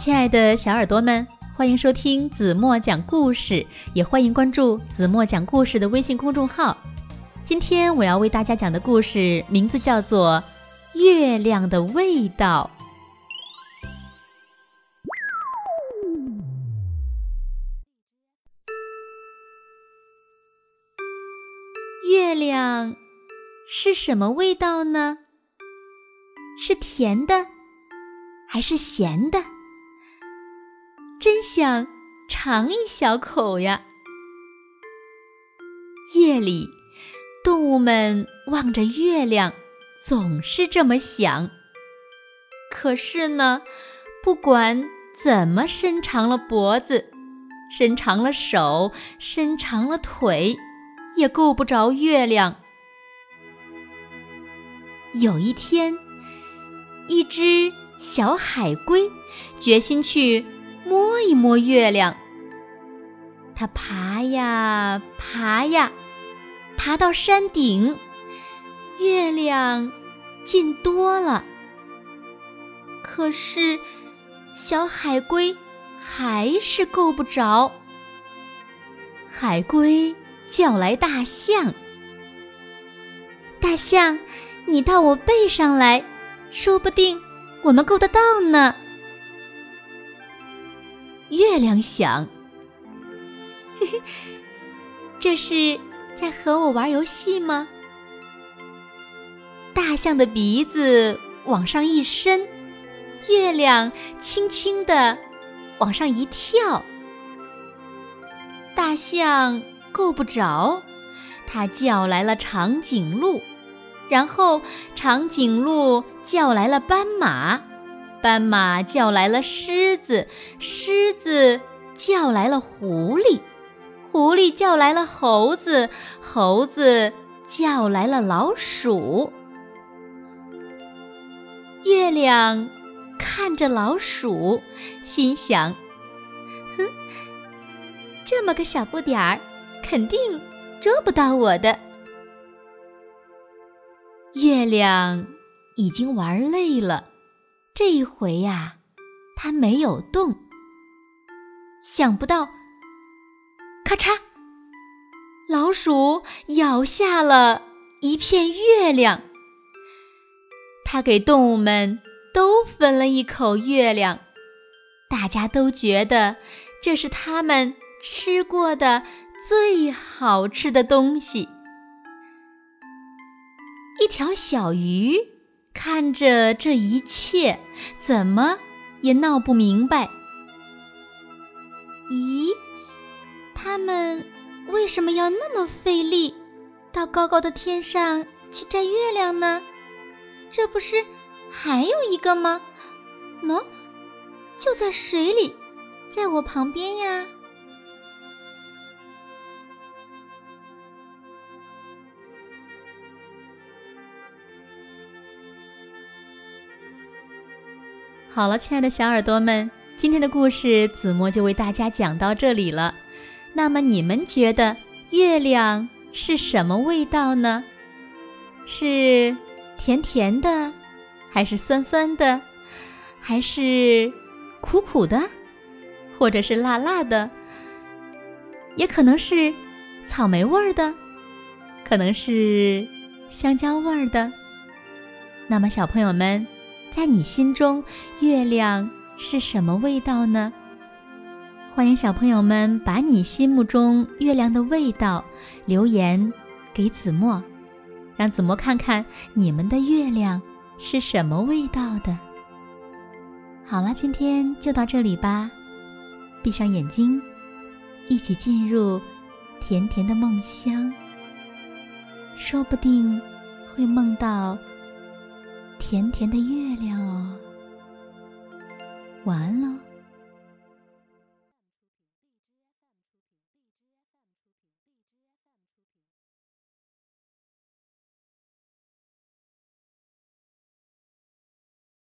亲爱的小耳朵们，欢迎收听子墨讲故事，也欢迎关注子墨讲故事的微信公众号。今天我要为大家讲的故事名字叫做《月亮的味道》。月亮是什么味道呢？是甜的，还是咸的？想尝一小口呀！夜里，动物们望着月亮，总是这么想。可是呢，不管怎么伸长了脖子，伸长了手，伸长了腿。也够不着月亮。有一天，一只小海龟决心去摸一摸月亮。它爬呀爬呀，爬到山顶，月亮近多了。可是，小海龟还是够不着。海龟。叫来大象，大象，你到我背上来，说不定我们够得到呢。月亮想，嘿嘿，这是在和我玩游戏吗？大象的鼻子往上一伸，月亮轻轻地往上一跳，大象。够不着，它叫来了长颈鹿，然后长颈鹿叫来了斑马，斑马叫来了狮子，狮子叫来了狐狸，狐狸叫来了猴子，猴子叫来了老鼠。月亮看着老鼠，心想：哼，这么个小不点儿。肯定捉不到我的。月亮已经玩累了，这一回呀，它没有动。想不到，咔嚓，老鼠咬下了一片月亮。它给动物们都分了一口月亮，大家都觉得这是他们吃过的。最好吃的东西。一条小鱼看着这一切，怎么也闹不明白。咦，他们为什么要那么费力，到高高的天上去摘月亮呢？这不是还有一个吗？喏，就在水里，在我旁边呀。好了，亲爱的小耳朵们，今天的故事子墨就为大家讲到这里了。那么你们觉得月亮是什么味道呢？是甜甜的，还是酸酸的，还是苦苦的，或者是辣辣的？也可能是草莓味儿的，可能是香蕉味儿的。那么小朋友们。在你心中，月亮是什么味道呢？欢迎小朋友们把你心目中月亮的味道留言给子墨，让子墨看看你们的月亮是什么味道的。好了，今天就到这里吧，闭上眼睛，一起进入甜甜的梦乡，说不定会梦到。甜甜的月亮哦，晚安喽。